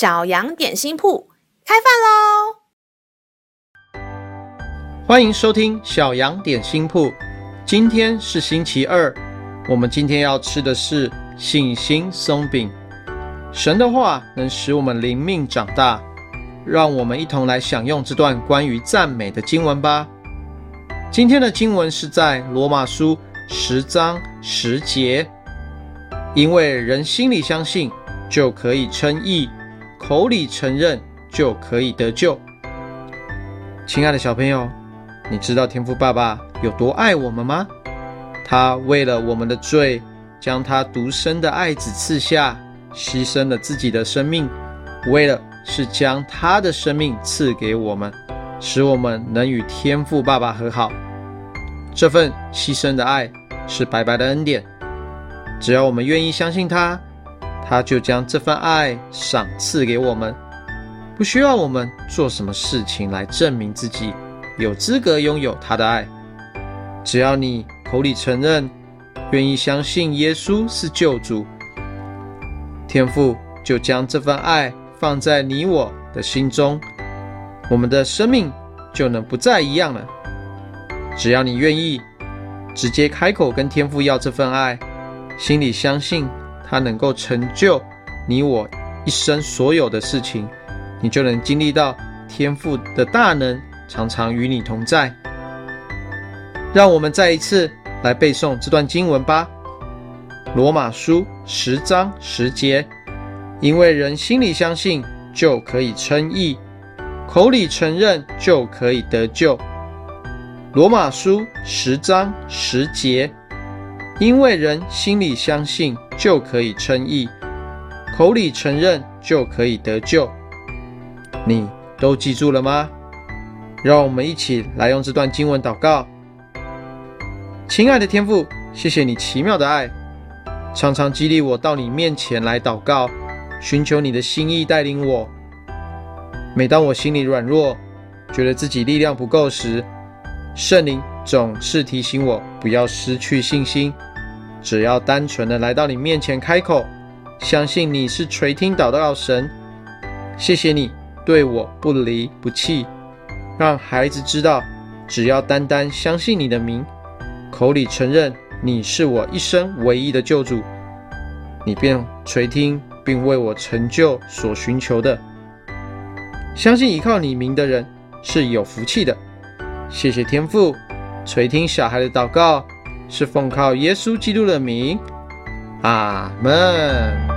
小羊点心铺开饭喽！欢迎收听小羊点心铺。今天是星期二，我们今天要吃的是信心松饼。神的话能使我们灵命长大，让我们一同来享用这段关于赞美的经文吧。今天的经文是在罗马书十章十节，因为人心里相信，就可以称义。口里承认就可以得救。亲爱的小朋友，你知道天父爸爸有多爱我们吗？他为了我们的罪，将他独生的爱子赐下，牺牲了自己的生命，为了是将他的生命赐给我们，使我们能与天父爸爸和好。这份牺牲的爱是白白的恩典，只要我们愿意相信他。他就将这份爱赏赐给我们，不需要我们做什么事情来证明自己有资格拥有他的爱。只要你口里承认，愿意相信耶稣是救主，天父就将这份爱放在你我的心中，我们的生命就能不再一样了。只要你愿意直接开口跟天父要这份爱，心里相信。他能够成就你我一生所有的事情，你就能经历到天赋的大能，常常与你同在。让我们再一次来背诵这段经文吧，《罗马书》十章十节，因为人心里相信，就可以称义；口里承认，就可以得救。《罗马书》十章十节。因为人心里相信，就可以称义；口里承认，就可以得救。你都记住了吗？让我们一起来用这段经文祷告。亲爱的天父，谢谢你奇妙的爱，常常激励我到你面前来祷告，寻求你的心意带领我。每当我心里软弱，觉得自己力量不够时，圣灵总是提醒我不要失去信心。只要单纯的来到你面前开口，相信你是垂听祷告神。谢谢你对我不离不弃，让孩子知道，只要单单相信你的名，口里承认你是我一生唯一的救主，你便垂听并为我成就所寻求的。相信依靠你名的人是有福气的。谢谢天父垂听小孩的祷告。是奉靠耶稣基督的名，阿门。